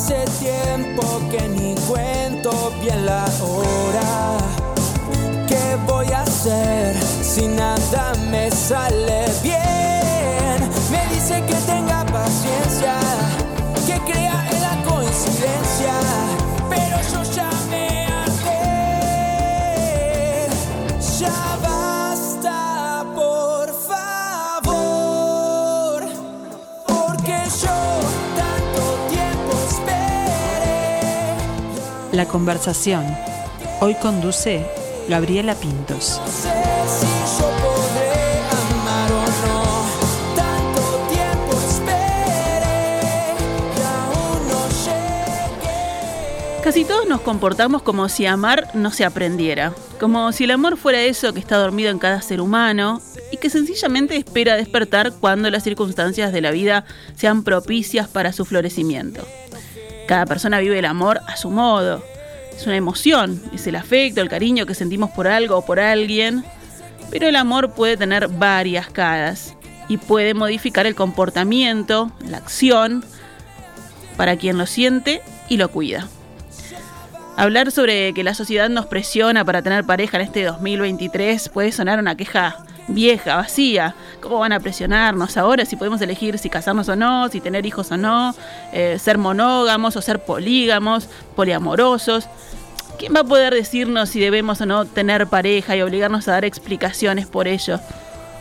Hace tiempo que ni cuento bien la hora. ¿Qué voy a hacer si nada me sale La conversación. Hoy conduce Gabriela Pintos. Casi todos nos comportamos como si amar no se aprendiera, como si el amor fuera eso que está dormido en cada ser humano y que sencillamente espera despertar cuando las circunstancias de la vida sean propicias para su florecimiento. Cada persona vive el amor a su modo. Es una emoción, es el afecto, el cariño que sentimos por algo o por alguien, pero el amor puede tener varias caras y puede modificar el comportamiento, la acción, para quien lo siente y lo cuida. Hablar sobre que la sociedad nos presiona para tener pareja en este 2023 puede sonar una queja vieja, vacía. ¿Cómo van a presionarnos ahora si podemos elegir si casarnos o no, si tener hijos o no, eh, ser monógamos o ser polígamos, poliamorosos? ¿Quién va a poder decirnos si debemos o no tener pareja y obligarnos a dar explicaciones por ello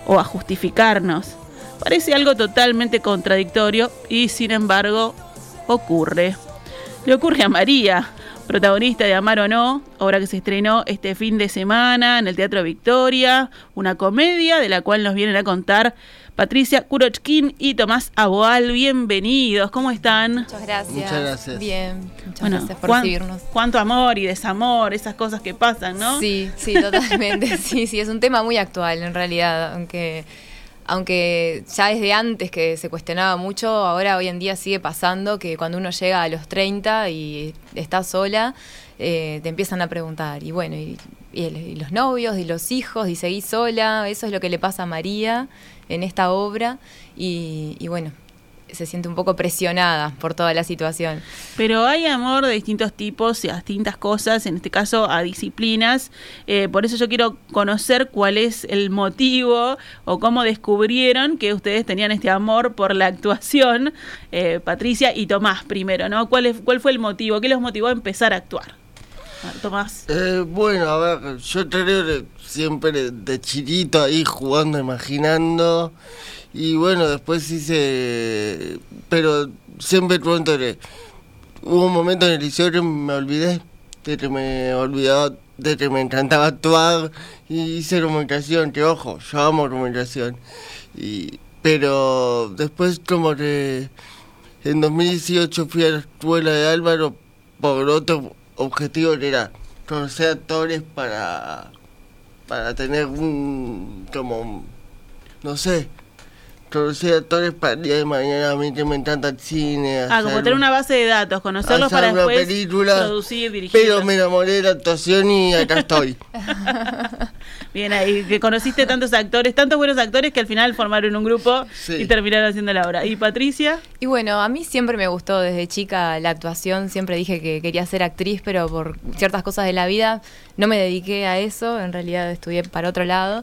o a justificarnos? Parece algo totalmente contradictorio y sin embargo ocurre. Le ocurre a María, protagonista de Amar o No, obra que se estrenó este fin de semana en el Teatro Victoria, una comedia de la cual nos vienen a contar Patricia Kurochkin y Tomás Aboal. Bienvenidos, ¿cómo están? Muchas gracias. Muchas gracias. Bien, muchas Bueno, gracias por cuán- recibirnos. Cuánto amor y desamor, esas cosas que pasan, ¿no? Sí, sí, totalmente. sí, sí, es un tema muy actual en realidad, aunque aunque ya desde antes que se cuestionaba mucho, ahora hoy en día sigue pasando que cuando uno llega a los 30 y está sola, eh, te empiezan a preguntar, y bueno, y, los novios, y los hijos, y seguís sola, eso es lo que le pasa a María en esta obra, y, y bueno, se siente un poco presionada por toda la situación. Pero hay amor de distintos tipos y a distintas cosas, en este caso a disciplinas. Eh, por eso yo quiero conocer cuál es el motivo o cómo descubrieron que ustedes tenían este amor por la actuación, eh, Patricia y Tomás primero, ¿no? ¿Cuál, es, ¿Cuál fue el motivo? ¿Qué los motivó a empezar a actuar? Tomás. Eh, bueno, a ver, yo que siempre de chiquito ahí jugando, imaginando. Y bueno, después hice. Pero siempre cuento que hubo un momento en el liceo que me olvidé, de que me olvidaba, de que me encantaba actuar y hice comunicación, que ojo, yo amo comunicación. Y, pero después, como que en 2018 fui a la escuela de Álvaro por otro objetivo que era conocer actores para, para tener un, como, no sé, conocer actores para el día de mañana, a mí que me encanta el cine. Ah, como hacer- tener una base de datos, conocerlos hacer para una después película, producir, dirigir. Pero me enamoré de la actuación y acá estoy. Bien ahí, que conociste tantos actores, tantos buenos actores que al final formaron un grupo Sí. y terminaron haciendo la obra. ¿Y Patricia? Y bueno, a mí siempre me gustó desde chica la actuación, siempre dije que quería ser actriz, pero por ciertas cosas de la vida no me dediqué a eso, en realidad estudié para otro lado.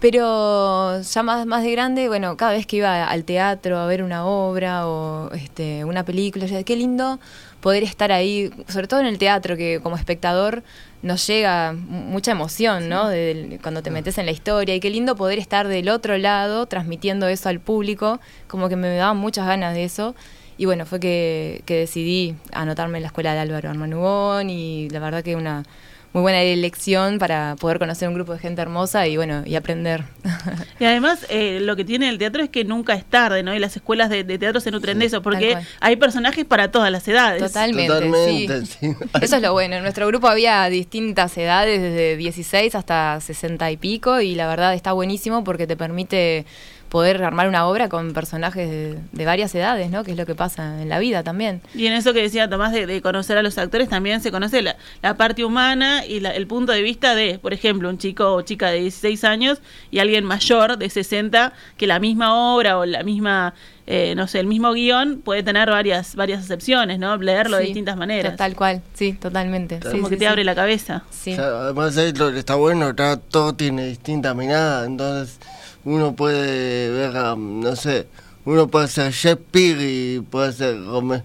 Pero ya más, más de grande, bueno, cada vez que iba al teatro a ver una obra o este, una película, decía, qué lindo poder estar ahí, sobre todo en el teatro, que como espectador nos llega mucha emoción, ¿no? De- de- cuando te metes en la historia. Y qué lindo poder estar del otro lado transmitiendo eso al público, como que me daban muchas ganas de eso. Y bueno, fue que, que decidí anotarme en la escuela de Álvaro Armanugón y la verdad que una muy buena elección para poder conocer un grupo de gente hermosa y bueno, y aprender. Y además, eh, lo que tiene el teatro es que nunca es tarde, ¿no? Y las escuelas de, de teatro se nutren de eso, porque hay personajes para todas las edades. Totalmente, Totalmente, sí. sí. Eso es lo bueno. En nuestro grupo había distintas edades, desde 16 hasta 60 y pico, y la verdad está buenísimo porque te permite poder armar una obra con personajes de, de varias edades, ¿no? Que es lo que pasa en la vida también. Y en eso que decía Tomás de, de conocer a los actores, también se conoce la, la parte humana y la- el punto de vista de, por ejemplo, un chico o chica de 16 años y alguien mayor de 60, que la misma obra o la misma, eh, no sé, el mismo guion puede tener varias, varias acepciones, ¿no? Leerlo de distintas maneras. Tal cual, sí, totalmente. Sí, Como sí, que te sí. abre la cabeza. Sí. O sea, además ahí lo que está bueno, todo tiene distinta mirada, entonces uno puede ver, a, no sé, uno puede ser Shakespeare y puede ser Rome-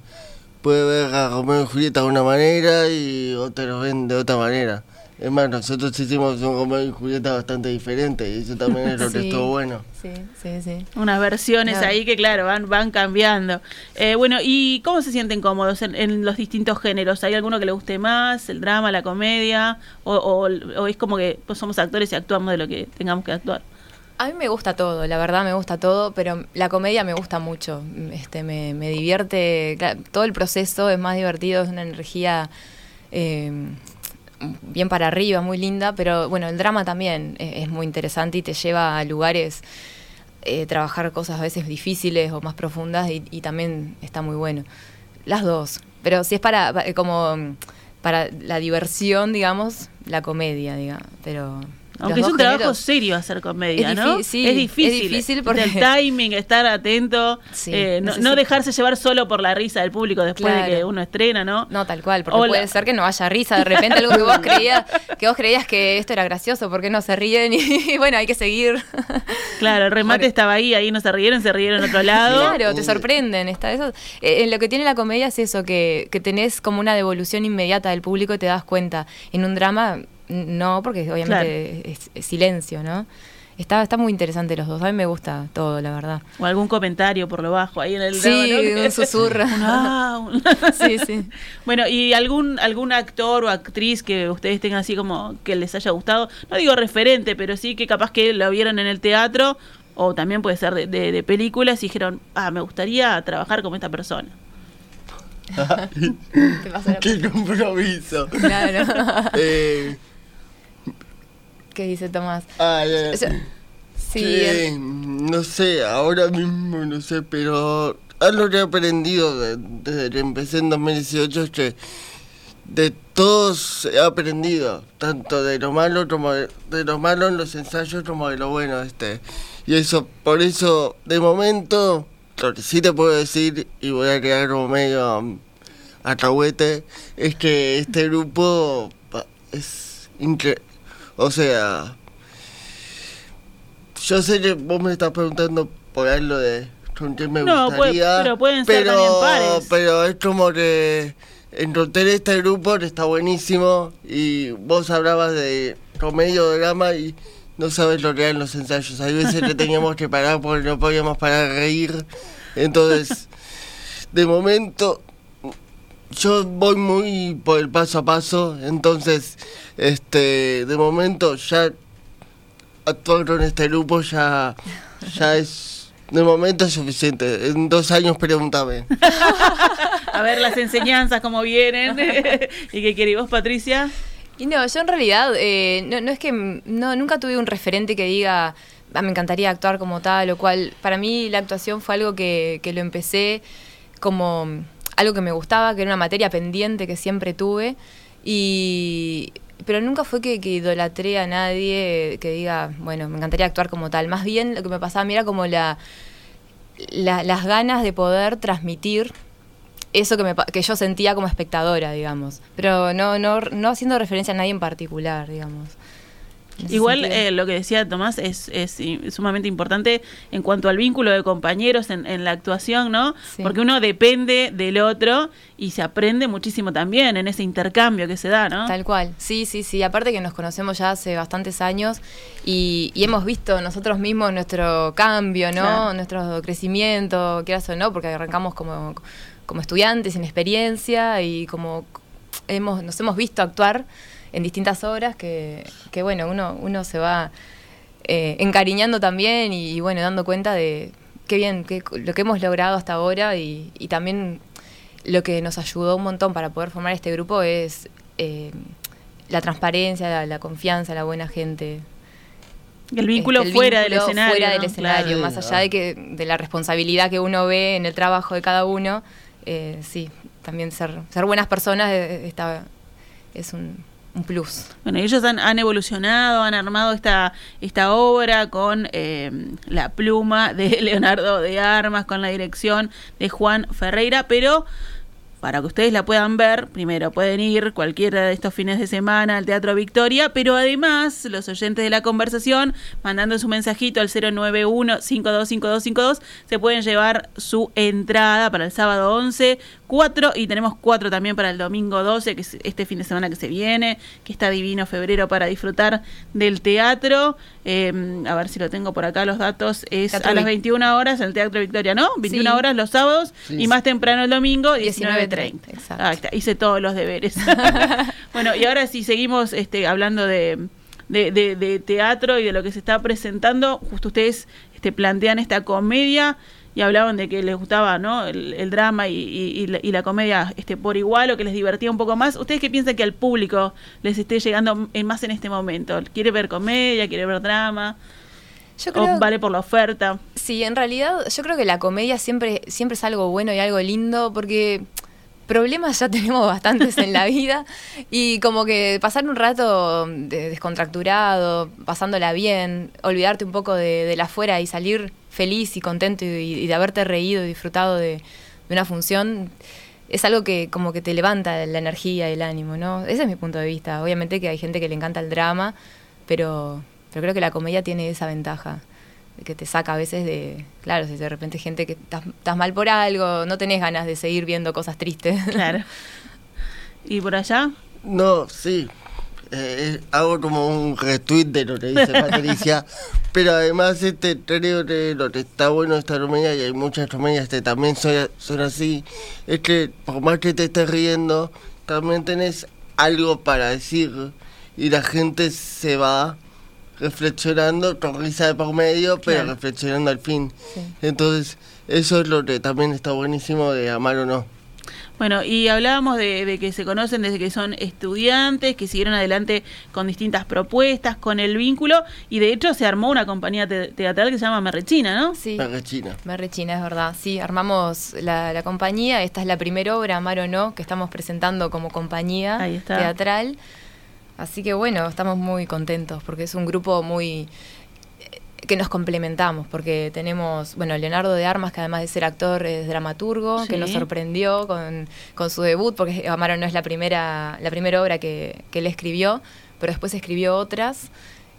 puede ver a Romeo y Julieta de una manera y otros lo ven de otra manera. Es más, nosotros hicimos un Romeo y Julieta bastante diferente y eso también es lo que Sí. estuvo bueno. Sí, sí, sí. Unas versiones Claro. ahí que, claro, van, van cambiando. Eh, bueno, ¿y cómo se sienten cómodos en, en los distintos géneros? ¿Hay alguno que le guste más? ¿El drama, la comedia? ¿O, o- o es como que pues, somos actores y actuamos de lo que tengamos que actuar? A mí me gusta todo, la verdad me gusta todo, pero la comedia me gusta mucho. Este, me, me divierte, todo el proceso es más divertido, es una energía eh, bien para arriba, muy linda, pero bueno, el drama también es, muy interesante y te lleva a lugares, eh, trabajar cosas a veces difíciles o más profundas y, también está muy bueno. Las dos, pero si es para, pa- como para la diversión, digamos, la comedia, digamos, pero... Aunque es un trabajo serio hacer comedia, Es ¿no? sí, es difícil. es difícil porque- El timing, estar atento, Sí, eh, no, dejarse llevar solo por la risa del público después de que uno estrena, ¿no? No, tal cual, porque puede ser que no haya risa de repente, algo que vos creías, que vos creías que esto era gracioso, ¿por qué no se ríen? Y bueno, hay que seguir. Claro, el remate estaba ahí, ahí no se rieron, se rieron en otro lado. Claro, te sorprenden. Está, eso, eh, en lo que tiene la comedia es eso, que, que tenés como una devolución inmediata del público y te das cuenta. En un drama, no, porque obviamente es, es silencio, ¿no? Está, está muy interesante los dos. A mí me gusta todo, la verdad. O algún comentario por lo bajo ahí en el Sí, drama, ¿no? un susurro. Ah, un- Sí, sí. Bueno, ¿y algún algún actor o actriz que ustedes tengan así como que les haya gustado? No digo referente, pero sí que capaz que lo vieron en el teatro o también puede ser de, de- de películas y dijeron, ah, me gustaría trabajar como esta persona. Te pasa la- ¡Qué compromiso! Claro. eh, ¿Qué dice Tomás? O sea, sí, que, no sé, ahora mismo no sé, pero algo que he aprendido de- desde que empecé en 2018 es que de todos he aprendido, tanto de lo malo como de, de lo malo en los ensayos como de lo bueno este. Y eso, por eso, de momento, lo que sí te puedo decir, y voy a quedar como medio um, acahuete, es que este grupo es increíble. O sea, yo sé que vos me estás preguntando por algo de con quién me No, puede- gustaría. pero pueden ser pero, también pares. Pero es como que encontrar este grupo que está buenísimo y vos hablabas de comedia o drama y no sabes lo que eran los ensayos. Hay veces que teníamos que parar porque no podíamos parar de reír. Entonces, de momento, yo voy muy por el paso a paso. Entonces, este, de momento ya actuar con este grupo ya, ya es, de momento es suficiente. En dos años pregúntame. A ver las enseñanzas, cómo vienen. ¿Y qué querés vos, Patricia? Y no, yo en realidad, eh, no, no es que, no, nunca tuve un referente que diga, "Ah, me encantaría actuar como tal o cual. Para mí la actuación fue algo que, que lo empecé como algo que me gustaba, que era una materia pendiente que siempre tuve. Y, pero nunca fue que, idolatré a nadie que diga, bueno, me encantaría actuar como tal. Más bien lo que me pasaba a mí era como la, la- las ganas de poder transmitir eso que, me, que yo sentía como espectadora, digamos. Pero no, no, no haciendo referencia a nadie en particular, digamos. Igual eh, lo que decía Tomás es, es sumamente importante en cuanto al vínculo de compañeros en, en la actuación, ¿no? Sí. Porque uno depende del otro y se aprende muchísimo también en ese intercambio que se da, ¿no? Tal cual, sí, sí, sí. Aparte que nos conocemos ya hace bastantes años y, y hemos visto nosotros mismos nuestro cambio, ¿no? Claro. Nuestro crecimiento, quieras o no, porque arrancamos como, como estudiantes sin experiencia y como hemos, nos hemos visto actuar en distintas obras que, que bueno, uno, uno se va eh, encariñando también y, y, bueno, dando cuenta de qué bien, qué, lo que hemos logrado hasta ahora y, y también lo que nos ayudó un montón para poder formar este grupo es eh, la transparencia, la, la confianza, la buena gente. El vínculo este, el fuera del escenario. Fuera del ¿no? escenario, Claro. más allá de que de la responsabilidad que uno ve en el trabajo de cada uno, eh, sí, también ser, ser buenas personas está, es un, un plus. Bueno, ellos han, evolucionado, han armado esta, esta obra con eh, la pluma de Leonardo de Armas, con la dirección de Juan Ferreira, pero para que ustedes la puedan ver, primero pueden ir cualquiera de estos fines de semana al Teatro Victoria, pero además los oyentes de la conversación, mandando su mensajito al 091-525252, se pueden llevar su entrada para el sábado 11, 4 y tenemos 4 también para el domingo 12, que es este fin de semana que se viene, que está divino febrero para disfrutar del teatro. Eh, a ver si lo tengo por acá los datos. Es Teatro a las Vic- 21 horas en el Teatro Victoria, ¿no? 21 Sí. horas los sábados Sí. y más temprano el domingo, 19:30, 19.30. exacto. Ahí está, hice todos los deberes. bueno, y ahora sí seguimos este, hablando de, de, de- de teatro y de lo que se está presentando. Justo ustedes este, plantean esta comedia y hablaban de que les gustaba ¿no? el, el drama y, la, y la comedia este, por igual o que les divertía un poco más. ¿Ustedes qué piensan que al público les esté llegando en- más en este momento? ¿Quiere ver comedia? ¿Quiere ver drama? Yo creo, ¿O vale por la oferta? sí, en realidad yo creo que la comedia siempre, siempre es algo bueno y algo lindo porque problemas ya tenemos bastantes en la vida y como que pasar un rato de- descontracturado, pasándola bien, olvidarte un poco de, de la afuera y salir feliz y contento y, de haberte reído y disfrutado de, de una función es algo que como que te levanta la energía y el ánimo, ¿no? Ese es mi punto de vista. Obviamente que hay gente que le encanta el drama, pero, pero creo que la comedia tiene esa ventaja que te saca a veces de, claro, si de repente gente que estás, estás mal por algo, no tenés ganas de seguir viendo cosas tristes. Claro. ¿Y por allá? No, sí. Eh, hago como un retweet de lo que dice Patricia. pero además, este creo que lo que está bueno de esta comedia, y hay muchas comedias que también son, son así, es que por más que te estés riendo, también tenés algo para decir. Y la gente se va reflexionando con risa de por medio, pero Claro. reflexionando al fin. Sí. Entonces, eso es lo que también está buenísimo de amar o no. Bueno, y hablábamos de, de que se conocen desde que son estudiantes, que siguieron adelante con distintas propuestas, con el vínculo, y de hecho se armó una compañía te- teatral que se llama Merrechina, ¿no? Sí. La rechina. Me rechina, es verdad. Sí, armamos la, la compañía. Esta es la primera obra, Amar o No, que estamos presentando como compañía Ahí está. teatral. Así que bueno, estamos muy contentos porque es un grupo muy eh, que nos complementamos porque tenemos, bueno, Leonardo de Armas, que además de ser actor es dramaturgo, que nos sorprendió con, con su debut, porque Amaro no es la primera, la primera obra que, que él escribió, pero después escribió otras,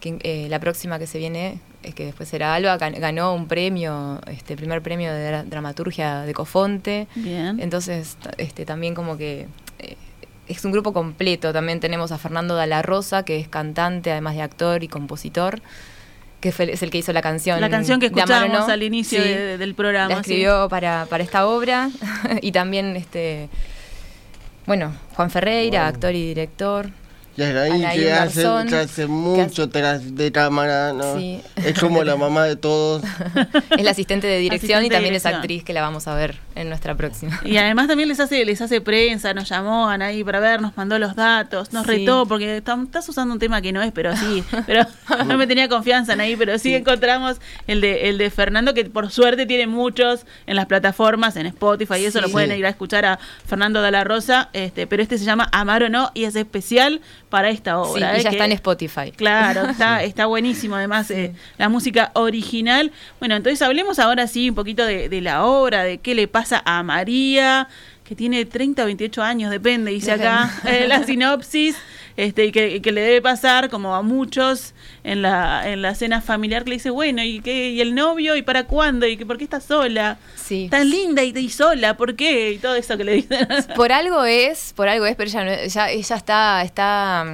que eh, la próxima que se viene, es que después será Alba, gan- ganó un premio, este primer premio de dra- dramaturgia de Cofonte, Bien. entonces este también como que eh, es un grupo completo. También tenemos a Fernando Rosa, que es cantante, además de actor y compositor, que fue- es el que hizo la canción. La canción que escuchábamos No. al inicio Sí, de- del programa. La sí. escribió para, para esta obra. y también, este bueno, Juan Ferreira, actor y director. Anaí que hace, Garzón, que hace que mucho hace- tras de cámara, ¿no? Sí. Es como la mamá de todos. es la asistente de dirección Asistente y también es actriz que la vamos a ver en nuestra próxima. Y además también les hace, les hace prensa, nos llamó ahí para ver, nos mandó los datos, nos Sí. retó, porque estás usando un tema que no es, pero sí, pero no me tenía confianza en ahí, pero sí, encontramos el de, el de Fernando, que por suerte tiene muchos en las plataformas, en Spotify, y eso Sí. lo pueden ir a escuchar a Fernando de la Rosa, este, pero este se llama Amar o no, y es especial para esta Sí, obra. y ¿eh? ya que- está en Spotify. Claro, está, está buenísimo además eh, la música original. Bueno, entonces hablemos ahora sí un poquito de, de la obra, de qué le pasa a María, que tiene 30 o 28 años, depende, dice acá eh, la sinopsis, este, y que, le debe pasar como a muchos en la, en la cena familiar que le dice, bueno, ¿y qué? ¿Y el novio? ¿Y para cuándo? ¿Y que, por qué está sola? Sí. Tan linda y, y sola, ¿por qué? Y todo eso que le dicen. Por algo es, por algo es, pero ella, no- ya, ella está, está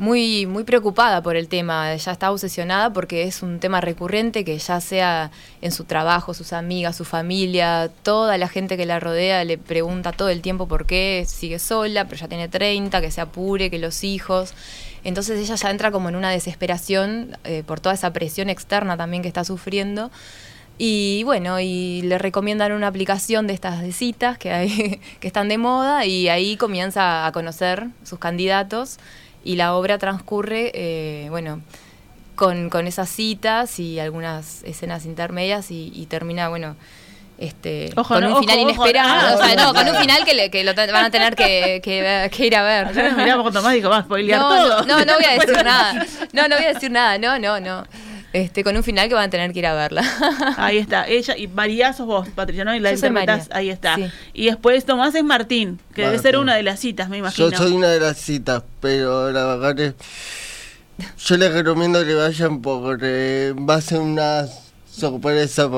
muy, muy preocupada por el tema, ya está obsesionada porque es un tema recurrente que ya sea en su trabajo, sus amigas, su familia, toda la gente que la rodea le pregunta todo el tiempo por qué sigue sola, pero ya tiene 30, que se apure, que los hijos. Entonces ella ya entra como en una desesperación eh, por toda esa presión externa también que está sufriendo. Y bueno, y le recomiendan una aplicación de estas citas que, hay, que están de moda y ahí comienza a conocer sus candidatos y la obra transcurre, eh, bueno, con, con esas citas y algunas escenas intermedias y, y termina, bueno, este, Ojo, con no, un ojo, final ojo, inesperado. ah, o sea, no, con un final que, le- que lo van a tener que, que- que ir a ver. Ayer nos miramos con Tomás y digo, va a spoilear No, todo. no, no, no voy a decir nada. No, no voy a decir nada. No, no, no. Este, con un final que van a tener que ir a verla. Ahí está, ella y María sos vos, Patricia, ¿no? Y la Yo soy interpretás, María, ahí está. sí. Y después Tomás es Martín, que debe ser una de las citas, me imagino. Yo soy una de las citas, pero la verdad que yo les recomiendo que vayan porque va a ser una sorpresa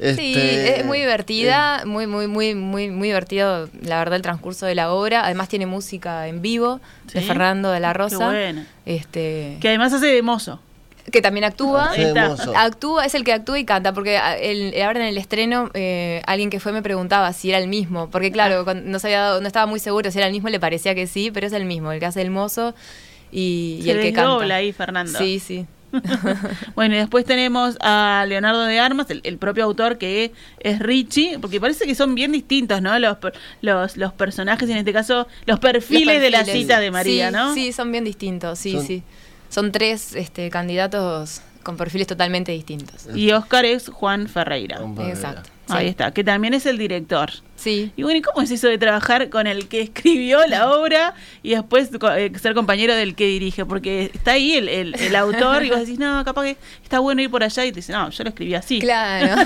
Sí, este, es muy divertida, muy, muy, muy, muy, muy divertido, la verdad, el transcurso de la obra. Además tiene música en vivo de Sí. Fernando de la Qué Rosa. bueno. Este, Que además hace de mozo. Que también actúa. Actúa, es el que actúa y canta, porque a- el- ahora en el estreno eh, alguien que fue me preguntaba si era el mismo, porque claro, cuando no, se había dado- no estaba muy seguro si era el mismo, le parecía que sí, pero es el mismo, el que hace el mozo y, el que canta. ahí, Fernando. Sí, sí. Bueno, y después tenemos a Leonardo de Armas, el, el propio autor que es Richie, porque parece que son bien distintos, ¿no? Los, los, los personajes, y en este caso, los perfiles, Los de la cita de María, Sí, ¿no? Sí, son bien distintos, sí, Son- sí. Son tres este, candidatos con perfiles totalmente distintos. Y Oscar es Juan Ferreira. Exacto. Ahí sí. está, que también es el director. Sí. Y bueno, ¿y cómo es eso de trabajar con el que escribió la obra y después eh, ser compañero del que dirige? Porque está ahí el, el- el autor y vos decís, no, capaz que está bueno ir por allá y te dice, no, yo lo escribí así. Claro.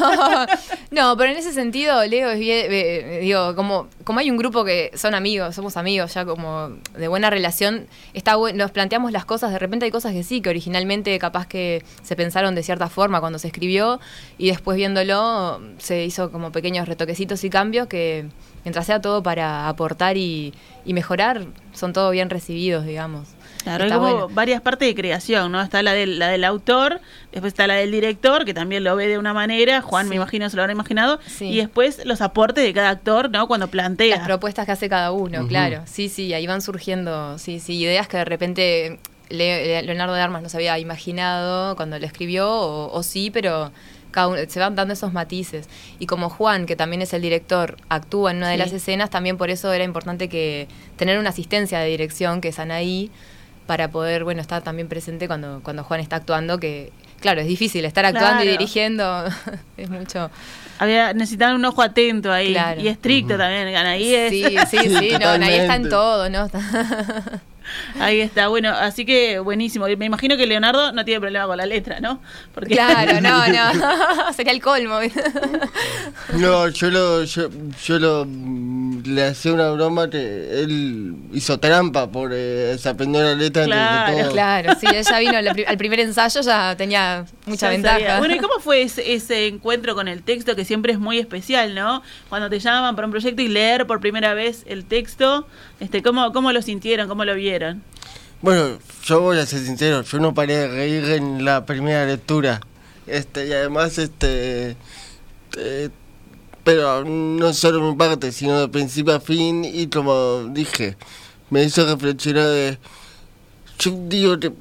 no, pero en ese sentido, Leo es bien, eh, digo, como, como hay un grupo que son amigos, somos amigos ya como de buena relación, está nos planteamos las cosas, de repente hay cosas que sí, que originalmente capaz que se pensaron de cierta forma cuando se escribió y después viéndolo se hizo como pequeños retoquecitos y cambios que mientras sea todo para aportar y, y mejorar, son todo bien recibidos, digamos. Claro, hay Está como bueno. varias partes de creación, ¿no? Está la del, la del autor, después está la del director, que también lo ve de una manera, Juan me Sí. imagino se lo habrá imaginado, Sí. y después los aportes de cada actor, ¿no? Cuando plantea. Las propuestas que hace cada uno, claro. Sí, sí, ahí van surgiendo, sí, sí, ideas que de repente Le- Leonardo de Armas no se había imaginado cuando lo escribió, o, o sí, pero se van dando esos matices. Y como Juan, que también es el director, actúa en una de Sí. las escenas, también por eso era importante que tener una asistencia de dirección, que es Anaí, para poder, bueno, estar también presente cuando, cuando Juan está actuando, que claro, es difícil estar actuando y dirigiendo, es mucho... Había, necesitaban un ojo atento ahí. Claro. Y estricto también, ahí es. Sí, sí, sí, no, Anaí está en todo, ¿no? Ahí está, bueno, así que buenísimo. Me imagino que Leonardo no tiene problema con la letra, ¿no? Porque Claro, no, no, sería el colmo. No, yo lo, yo, yo lo mm, le hacía una broma que él hizo trampa por eh, se aprendió la letra antes de Claro, todo. Claro, sí, ella vino al pri- al primer ensayo, ya tenía mucha Ya ventaja. sabía. Bueno, ¿y cómo fue ese, ese encuentro con el texto que siempre es muy especial, ¿no? Cuando te llaman para un proyecto y leer por primera vez el texto, este, ¿cómo, cómo lo sintieron, cómo lo vieron? Bueno, yo voy a ser sincero, yo no paré de reír en la primera lectura. Este, y además, este. eh, pero no solo mi parte, sino de principio a fin, y como dije, me hizo reflexionar de. Yo digo que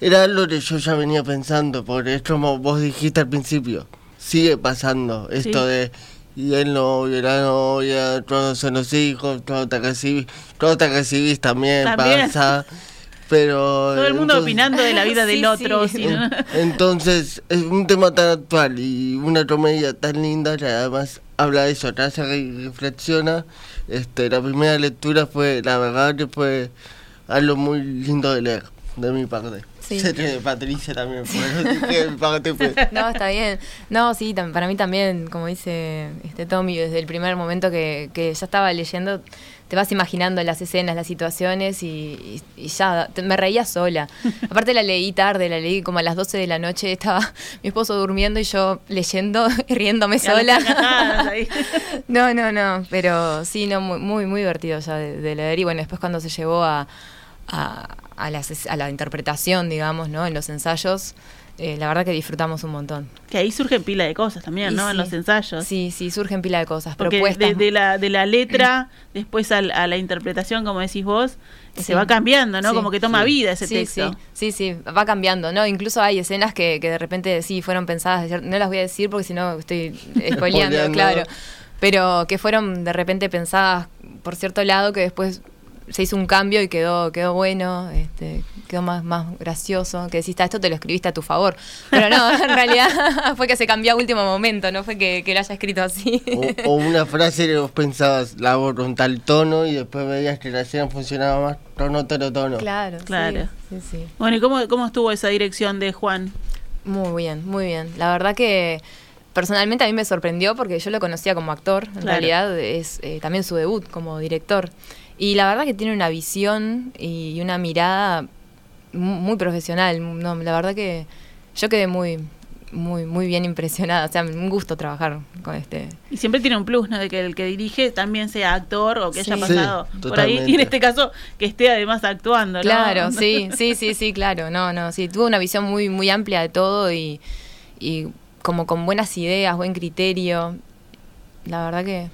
era algo que yo ya venía pensando, porque es como vos dijiste al principio, sigue pasando esto Sí. de. Y el novio, la novia, todos son los hijos, cuando te recibís, cuando te recibís también, También. pasa. Pero. Todo el mundo entonces- opinando de la vida Sí, del otro. Entonces, es un tema tan actual y una comedia tan linda que además habla de eso, te hace reflexiona. Este, la primera lectura fue, la verdad que fue algo muy lindo de leer, de mi parte. Sí. Patricia también. No, está bien. No, sí, para mí también, como dice este Tommy, desde el primer momento que, que ya estaba leyendo, te vas imaginando las escenas, las situaciones y, y- y ya, te- me reía sola. Aparte la leí tarde, la leí como a las 12 de la noche, estaba mi esposo durmiendo y yo leyendo y riéndome sola. No, no, no, pero sí, no, muy, muy, muy divertido ya de, de leer. Y bueno, después cuando se llevó a, a, a la, a la interpretación, digamos, ¿no? En los ensayos, eh, la verdad que disfrutamos un montón. Que ahí surgen pila de cosas también, Y ¿no? En los ensayos. Sí, sí, surgen pila de cosas, Porque propuestas. de, de la, de la letra, después al- a, la interpretación, como decís vos, Sí. se va cambiando, ¿no? Sí. Como que toma Sí. vida ese sí, texto. sí, sí, sí, va cambiando, ¿no? Incluso hay escenas que, que de repente sí fueron pensadas, no las voy a decir porque si no estoy Spoileando. claro, pero que fueron de repente pensadas por cierto lado que después se hizo un cambio y quedó, quedó bueno, este, quedó más, más gracioso, que decís, "Ta, esto te lo escribiste a tu favor. Pero no, en realidad fue que se cambió a último momento, no fue que, que lo haya escrito así. O, o una frase que vos pensabas, la hago con tal tono y después veías que la escena funcionaba más tono, tono, tono. Claro, Claro. Sí, sí, sí. Bueno, ¿y cómo, cómo estuvo esa dirección de Juan? Muy bien, muy bien. La verdad que personalmente a mí me sorprendió porque yo lo conocía como actor, en Claro. realidad es eh, también su debut como director. Y la verdad que tiene una visión y una mirada mu- muy profesional. No, la verdad que yo quedé muy, muy, muy bien impresionada. O sea, un gusto trabajar con este. Y siempre tiene un plus, ¿no? De que el que dirige también sea actor o que haya Sí. pasado Sí, por ahí. Y en este caso, que esté además actuando, ¿no? Claro, sí, sí, sí, sí, claro. No, no, sí. Tuvo una visión muy, muy amplia de todo y, y como con buenas ideas, buen criterio. La verdad que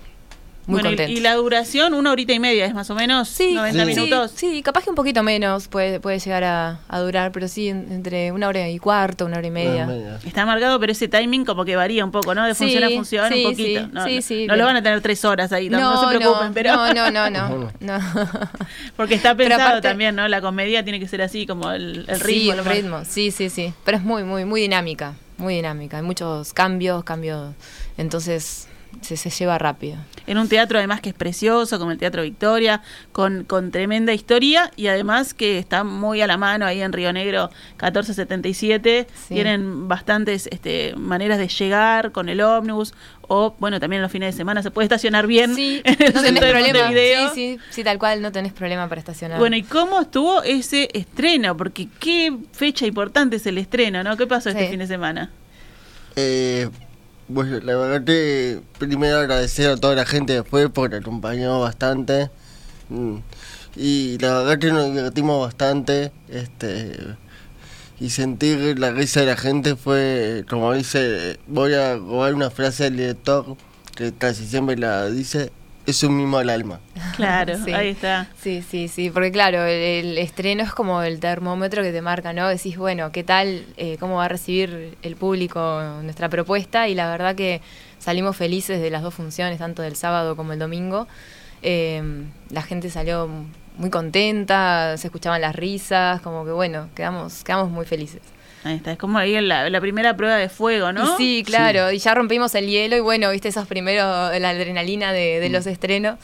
muy bueno, y- la duración, una horita y media, es más o menos Sí, 90 Sí. minutos. Sí, sí, capaz que un poquito menos puede, puede llegar a, a durar, pero sí en- entre una hora y cuarto, una hora y media. Está marcado, pero ese timing como que varía un poco, ¿no? De Sí, función a función, sí, un poquito. sí, no, sí, no- sí, no lo van a tener tres horas ahí, no, no se preocupen, pero no, no, no, no, no, porque está pensado aparte- también, ¿no? La comedia tiene que ser así, como el, el ritmo. sí, el más- ritmo, sí, sí, sí. Pero es muy, muy, muy dinámica, muy dinámica. Hay muchos cambios, cambios, entonces se, se lleva rápido. En un teatro además que es precioso, como el Teatro Victoria, con, con tremenda historia y además que está muy a la mano ahí en Río Negro 1477. Sí. Tienen bastantes este, maneras de llegar con el ómnibus o, bueno, también los fines de semana se puede estacionar bien Sí, en el no tenés problema. Sí, sí, sí, tal cual, no tenés problema para estacionar. Bueno, ¿y cómo estuvo ese estreno? Porque qué fecha importante es el estreno, ¿no? ¿Qué pasó este fin de semana? Eh, bueno, la verdad que primero agradecer a toda la gente después porque acompañó bastante. Mm, Y la verdad que nos divertimos bastante. Este y sentir la risa de la gente fue, como dice, voy a robar una frase del director que casi siempre la dice, es un mimo al alma. Claro, Sí. ahí está. Sí, sí, sí, porque claro, el, el estreno es como el termómetro que te marca, ¿no? Decís, bueno, ¿qué tal? Eh, ¿Cómo va a recibir el público nuestra propuesta? Y la verdad que salimos felices de las dos funciones, tanto del sábado como el domingo. Eh, la gente salió muy contenta, se escuchaban las risas, como que bueno, quedamos, quedamos muy felices. Ahí está, es como ahí en la, la primera prueba de fuego, ¿no? Y sí, claro, y ya rompimos el hielo y bueno, viste esos primeros, la adrenalina de, de los estrenos,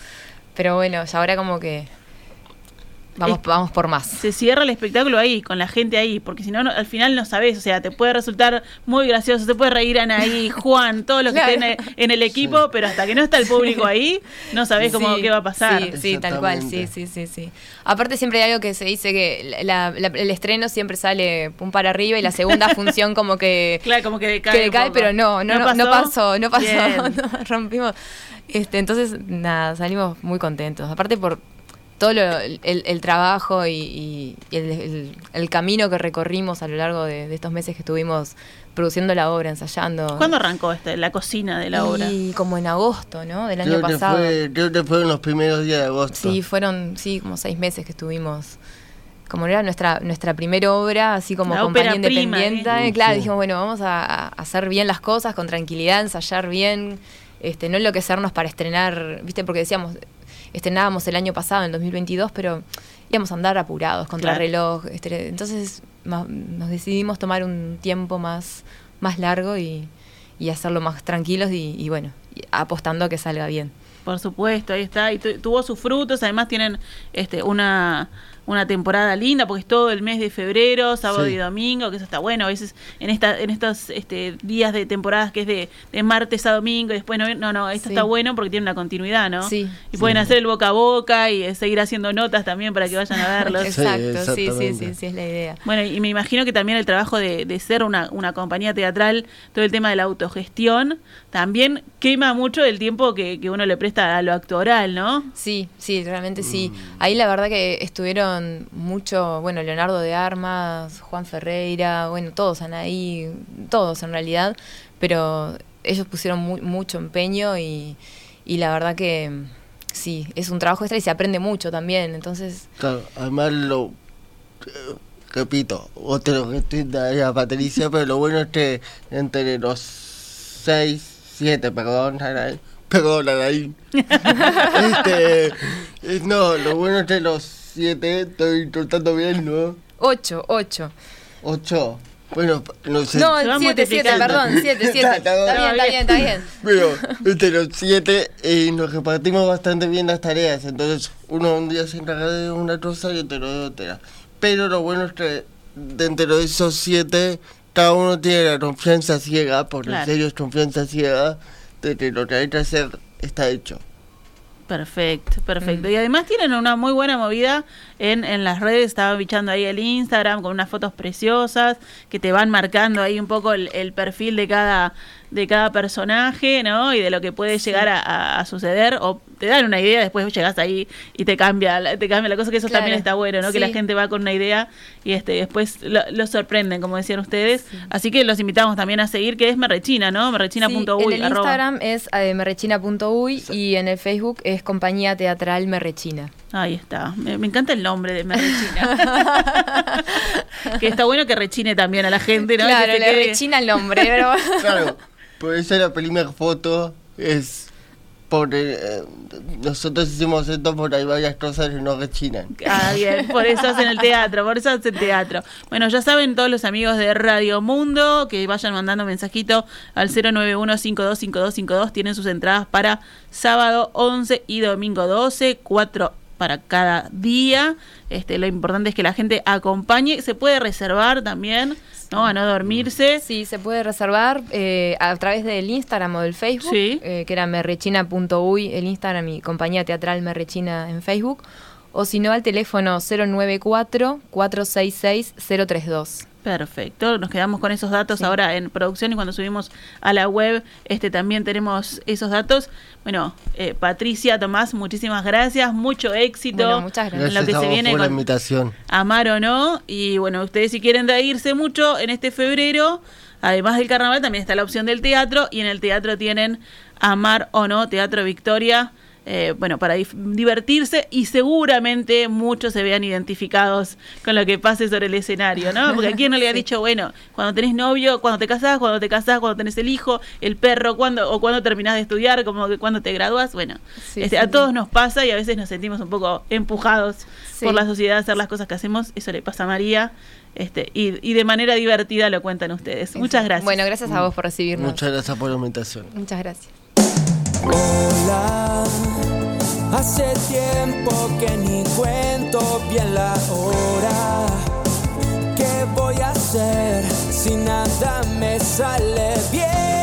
pero bueno, ya ahora como que vamos, Es- vamos por más. se cierra el espectáculo ahí, con la gente ahí, porque si no, al final no sabes, o sea, te puede resultar muy gracioso, te puede reír Anaí, Juan, todos los que Claro. estén en- el equipo, pero hasta que no está el público ahí, no sabés cómo Sí, qué va a pasar. Sí, sí, tal cual, sí, sí, sí, sí. Aparte siempre hay algo que se dice que la- la- el estreno siempre sale un para arriba y la segunda función como que, Claro, como que decae que decae, pero no, no, no, no pasó, no pasó, no, rompimos. Este, entonces, nada, salimos muy contentos. Aparte por todo lo- el, el trabajo y, el, el- el camino que recorrimos a lo largo de, de estos meses que estuvimos produciendo la obra, ensayando. ¿Cuándo arrancó este, la cocina de la obra? Y como en agosto, ¿no? Del año Creo que, pasado. fue, creo que fueron los primeros días de agosto. Sí, fueron, sí, como seis meses que estuvimos. Como era nuestra nuestra primera obra, así como La compañía prima, independiente, ¿eh? claro, Sí. dijimos, bueno, vamos a, a hacer bien las cosas con tranquilidad, ensayar bien, este, no enloquecernos para estrenar, viste, porque decíamos, estrenábamos el año pasado, en el 2022, pero íbamos a andar apurados, contra Claro. reloj, este, entonces ma- nos decidimos tomar un tiempo más, más largo y, y hacerlo más tranquilos y, y bueno, y apostando a que salga bien. Por supuesto, ahí está. Y tu- tuvo sus frutos. Además tienen este una, una temporada linda porque es todo el mes de febrero, sábado Sí. y domingo, que eso está bueno. A veces en esta en estos este, días de temporadas que es de, de martes a domingo y después no, no, no, esto Sí. está bueno porque tiene una continuidad, ¿no? Sí. Y pueden hacer el boca a boca y eh, seguir haciendo notas también para que vayan a verlos. Exacto, sí, sí, sí, sí, es la idea. Bueno, y me imagino que también el trabajo de, de ser una, una compañía teatral, todo el tema de la autogestión, también quema mucho el tiempo que, que uno le presta a lo actoral, ¿no? Sí, sí, realmente sí. Ahí la verdad que estuvieron mucho, bueno, Leonardo de Armas, Juan Ferreira, bueno, todos, Anaí, todos en realidad, pero ellos pusieron mu- mucho empeño y, y la verdad que sí, es un trabajo extra y se aprende mucho también, entonces, Claro, además lo eh, repito, otro que estoy de a Patricia, pero lo bueno es que entre los seis, siete, perdón, ahora, Perdón, Alain. este, no, lo bueno es que los siete estoy tratando bien, ¿no? Ocho, ocho. Ocho. Bueno, no sé. No, Se va siete, siete, multiplicando. perdón, siete, siete. Está- Está está bien, está bien, está bien. Pero entre los siete eh, nos repartimos bastante bien las tareas. Entonces, uno un día se encarga de una cosa y otro de otra. Pero lo bueno es que dentro de esos siete, cada uno tiene la confianza ciega, porque Claro. en serio es confianza ciega, de que lo que hay que hacer está hecho. Perfecto, perfecto. Mm. Y además tienen una muy buena movida en, en las redes. Estaba bichando ahí el Instagram con unas fotos preciosas que te van marcando ahí un poco el, el perfil de cada de cada personaje, ¿no? Y de lo que puede llegar a, a- a suceder o te dan una idea, después llegas ahí y te cambia, la- te cambia la cosa, que eso Claro, también está bueno, ¿no? Que la gente va con una idea y este después lo, lo sorprenden, como decían ustedes. Así que los invitamos también a seguir, que es Merrechina, ¿no? Merrechina.uy. En el arroba. Instagram es eh, merrechina.uy y en el Facebook es Compañía Teatral Merrechina. Ahí está. Me, me encanta el nombre de Merrechina. que está bueno que rechine también a la gente, ¿no? Claro, Que le quede- rechina el nombre, pero... Claro, por eso la primera foto es porque eh, nosotros hicimos esto porque hay varias cosas que no rechinan. Ah, bien, por eso hacen el teatro, por eso hacen teatro. Bueno, ya saben todos los amigos de Radio Mundo que vayan mandando mensajito al 091-525252. Tienen sus entradas para sábado 11 y domingo 12, cuatro para cada día. Este, lo importante es que la gente acompañe. Se puede reservar también, ¿no? A no dormirse. Sí, se puede reservar eh, a través del Instagram o del Facebook, Sí. eh, que era merrechina.uy, el Instagram y compañía teatral Merrechina en Facebook, o si no al teléfono 094-466-032. Perfecto, nos quedamos con esos datos ahora en producción y cuando subimos a la web este también tenemos esos datos. Bueno, eh, Patricia, Tomás, muchísimas gracias, mucho éxito Bueno, muchas gracias. en lo que a se vos viene por la con invitación. Amar o no. Y bueno, ustedes si quieren reírse mucho en este febrero, además del carnaval también está la opción del teatro y en el teatro tienen Amar o no, Teatro Victoria. Eh, bueno, para divertirse y seguramente muchos se vean identificados con lo que pase sobre el escenario, ¿no? Porque a quién no le ha dicho, bueno, cuando tenés novio, cuando te casás, cuando te casás, cuando tenés el hijo, el perro, cuando o cuando terminás de estudiar, como que cuando te gradúas, bueno, Sí, este, sí, a sí. todos nos pasa y a veces nos sentimos un poco empujados Sí. por la sociedad a hacer las cosas que hacemos, eso le pasa a María, este, y, y de manera divertida lo cuentan ustedes. Muchas gracias. Bueno, gracias a vos por recibirnos. Muchas gracias por la invitación. Muchas gracias. Hola, hace tiempo que ni cuento bien la hora. ¿Qué voy a hacer si nada me sale bien?